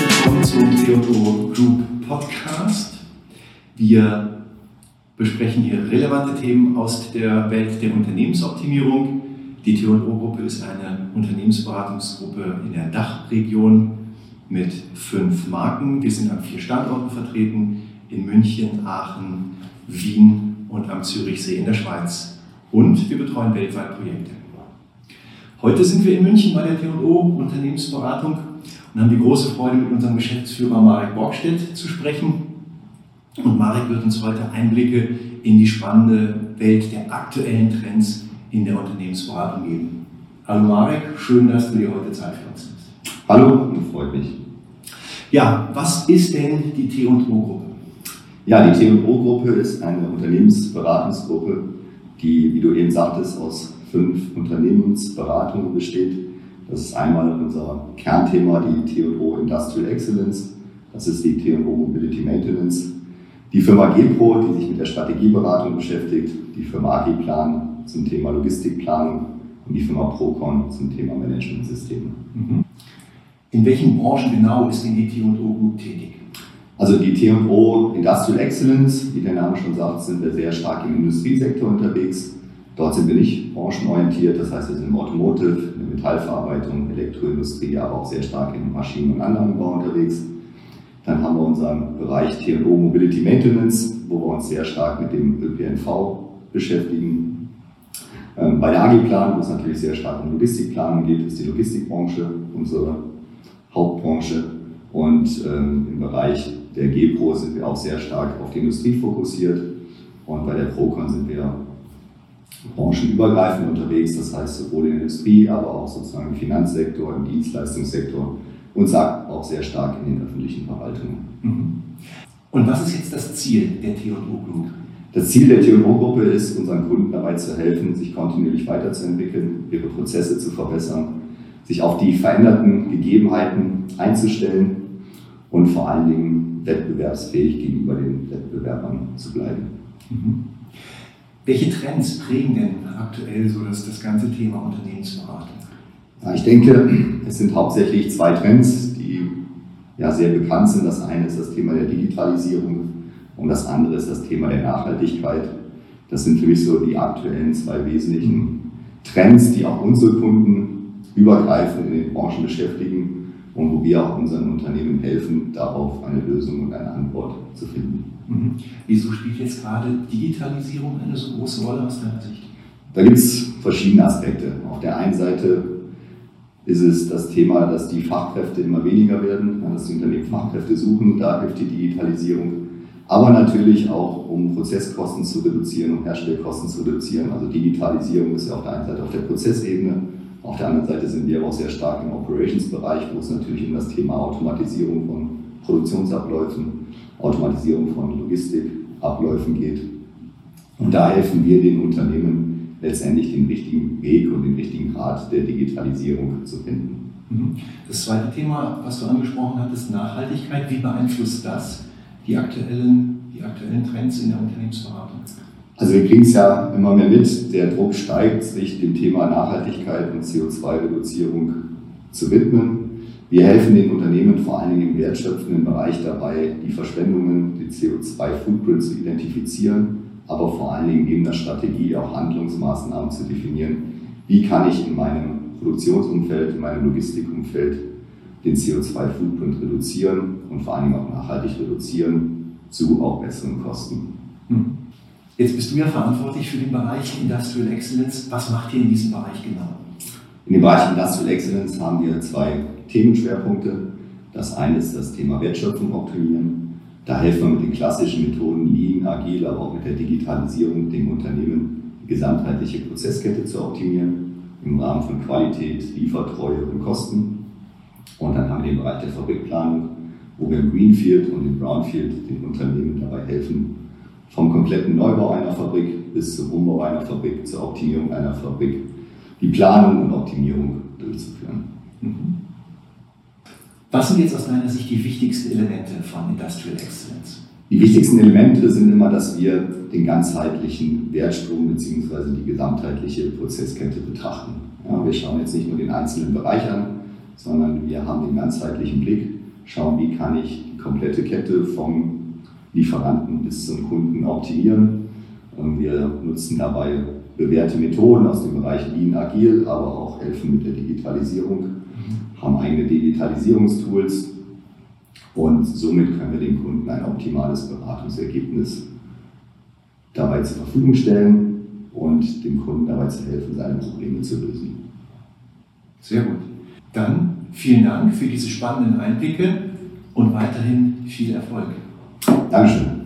willkommen zum Theodor Group Podcast. Wir besprechen hier relevante Themen aus der Welt der Unternehmensoptimierung. Die Theodor-Gruppe ist eine Unternehmensberatungsgruppe in der Dachregion mit fünf Marken. Wir sind an vier Standorten vertreten, in München, Aachen, Wien und am Zürichsee in der Schweiz. Und wir betreuen weltweit Projekte. Heute sind wir in München bei der T&O Unternehmensberatung und haben die große Freude, mit unserem Geschäftsführer Marek Borgstedt zu sprechen. Und Marek wird uns heute Einblicke in die spannende Welt der aktuellen Trends in der Unternehmensberatung geben. Hallo Marek, schön, dass du dir heute Zeit für uns nimmst. Hallo, freut mich. Ja, was ist denn die T&O-Gruppe? Ja, die T&O-Gruppe ist eine Unternehmensberatungsgruppe, die, wie du eben sagtest, aus fünf Unternehmensberatungen besteht. Das ist einmal unser Kernthema, die T&O Industrial Excellence. Das ist die T&O Mobility Maintenance. Die Firma GEPRO, die sich mit der Strategieberatung beschäftigt. Die Firma Agiplan zum Thema Logistikplanung und die Firma Procon zum Thema Managementsysteme. Mhm. In welchen Branchen genau ist denn die T&O Group tätig? Also die T&O Industrial Excellence, wie der Name schon sagt, sind wir sehr stark im Industriesektor unterwegs. Dort sind wir nicht branchenorientiert, das heißt wir sind im Automotive, in der Metallverarbeitung, Elektroindustrie, aber auch sehr stark im Maschinen- und Anlagenbau unterwegs. Dann haben wir unseren Bereich T&O Mobility Maintenance, wo wir uns sehr stark mit dem ÖPNV beschäftigen. Ähm, bei der Agiplan, wo es natürlich sehr stark um Logistikplanung geht, ist die Logistikbranche unsere Hauptbranche. Und ähm, im Bereich der GPRO sind wir auch sehr stark auf die Industrie fokussiert. Und bei der Procon sind wir branchenübergreifend unterwegs, das heißt sowohl in der Industrie, aber auch sozusagen im Finanzsektor, im Dienstleistungssektor und sagt auch sehr stark in den öffentlichen Verwaltungen. Mhm. Und was ist jetzt das Ziel der T&O Group? Das Ziel der T&O-Gruppe ist, unseren Kunden dabei zu helfen, sich kontinuierlich weiterzuentwickeln, ihre Prozesse zu verbessern, sich auf die veränderten Gegebenheiten einzustellen und vor allen Dingen wettbewerbsfähig gegenüber den Wettbewerbern zu bleiben. Mhm. Welche Trends prägen denn aktuell so das, das ganze Thema Unternehmensberatung? Ja, ich denke, es sind hauptsächlich zwei Trends, die ja sehr bekannt sind. Das eine ist das Thema der Digitalisierung und das andere ist das Thema der Nachhaltigkeit. Das sind für mich so die aktuellen zwei wesentlichen Trends, die auch unsere Kunden übergreifend in den Branchen beschäftigen und wo wir auch unseren Unternehmen helfen, darauf eine Lösung und eine Antwort zu finden. Wieso spielt jetzt gerade Digitalisierung eine so große Rolle aus deiner Sicht? Da gibt es verschiedene Aspekte. Auf der einen Seite ist es das Thema, dass die Fachkräfte immer weniger werden, dass die Unternehmen Fachkräfte suchen, da hilft die Digitalisierung. Aber natürlich auch, um Prozesskosten zu reduzieren, um Herstellkosten zu reduzieren. Also Digitalisierung ist ja auf der einen Seite auf der Prozessebene, auf der anderen Seite sind wir auch sehr stark im Operations-Bereich, wo es natürlich um das Thema Automatisierung von Produktionsabläufen, Automatisierung von Logistikabläufen geht. Und da helfen wir den Unternehmen letztendlich den richtigen Weg und den richtigen Grad der Digitalisierung zu finden. Mhm. Das zweite Thema, was du angesprochen hattest, Nachhaltigkeit. Wie beeinflusst das die aktuellen, die aktuellen Trends in der Unternehmensberatung? Also wir kriegen es ja immer mehr mit, der Druck steigt, sich dem Thema Nachhaltigkeit und CO2-Reduzierung zu widmen. Wir helfen den Unternehmen vor allen Dingen im wertschöpfenden Bereich dabei, die Verschwendungen, die CO2-Footprint zu identifizieren, aber vor allen Dingen in der Strategie auch Handlungsmaßnahmen zu definieren. Wie kann ich in meinem Produktionsumfeld, in meinem Logistikumfeld den CO2-Footprint reduzieren und vor allen Dingen auch nachhaltig reduzieren zu auch besseren Kosten. Hm. Jetzt bist du ja verantwortlich für den Bereich Industrial Excellence. Was macht ihr in diesem Bereich genau? In dem Bereich Industrial Excellence haben wir zwei Themenschwerpunkte. Das eine ist das Thema Wertschöpfung optimieren. Da helfen wir mit den klassischen Methoden Lean, Agil, aber auch mit der Digitalisierung dem Unternehmen die gesamtheitliche Prozesskette zu optimieren im Rahmen von Qualität, Liefertreue und Kosten. Und dann haben wir den Bereich der Fabrikplanung, wo wir im Greenfield und im Brownfield den Unternehmen dabei helfen, vom kompletten Neubau einer Fabrik bis zum Umbau einer Fabrik, zur Optimierung einer Fabrik, die Planung und Optimierung durchzuführen. Mhm. Was sind jetzt aus deiner Sicht die wichtigsten Elemente von Industrial Excellence? Die wichtigsten Elemente sind immer, dass wir den ganzheitlichen Wertstrom bzw. die gesamtheitliche Prozesskette betrachten. Ja, wir schauen jetzt nicht nur den einzelnen Bereich an, sondern wir haben den ganzheitlichen Blick, schauen, wie kann ich die komplette Kette vom Lieferanten bis zum Kunden optimieren. Wir nutzen dabei bewährte Methoden aus dem Bereich Lean Agil, aber auch helfen mit der Digitalisierung, haben eigene Digitalisierungstools und somit können wir dem Kunden ein optimales Beratungsergebnis dabei zur Verfügung stellen und dem Kunden dabei zu helfen, seine Probleme zu lösen. Sehr gut. Dann vielen Dank für diese spannenden Einblicke und weiterhin viel Erfolg. Dankeschön.